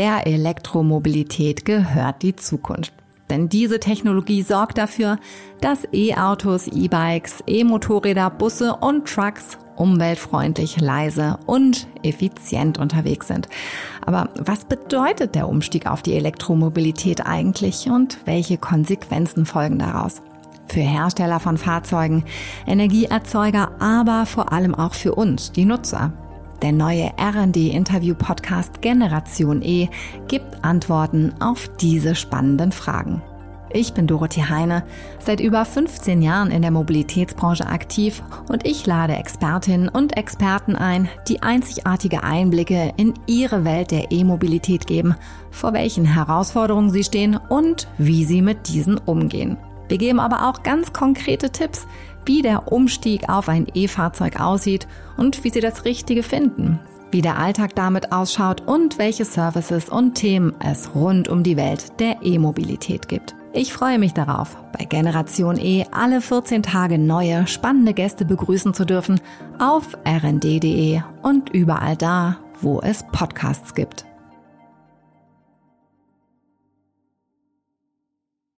der Elektromobilität gehört die Zukunft. Denn diese Technologie sorgt dafür, dass E-Autos, E-Bikes, E-Motorräder, Busse und Trucks umweltfreundlich, leise und effizient unterwegs sind. Aber was bedeutet der Umstieg auf die Elektromobilität eigentlich und welche Konsequenzen folgen daraus? Für Hersteller von Fahrzeugen, Energieerzeuger, aber vor allem auch für uns, die Nutzer. Der neue RD-Interview-Podcast Generation E gibt Antworten auf diese spannenden Fragen. Ich bin Dorothee Heine, seit über 15 Jahren in der Mobilitätsbranche aktiv und ich lade Expertinnen und Experten ein, die einzigartige Einblicke in ihre Welt der E-Mobilität geben, vor welchen Herausforderungen sie stehen und wie sie mit diesen umgehen. Wir geben aber auch ganz konkrete Tipps, wie der Umstieg auf ein E-Fahrzeug aussieht und wie Sie das Richtige finden, wie der Alltag damit ausschaut und welche Services und Themen es rund um die Welt der E-Mobilität gibt. Ich freue mich darauf, bei Generation E alle 14 Tage neue, spannende Gäste begrüßen zu dürfen auf rnd.de und überall da, wo es Podcasts gibt.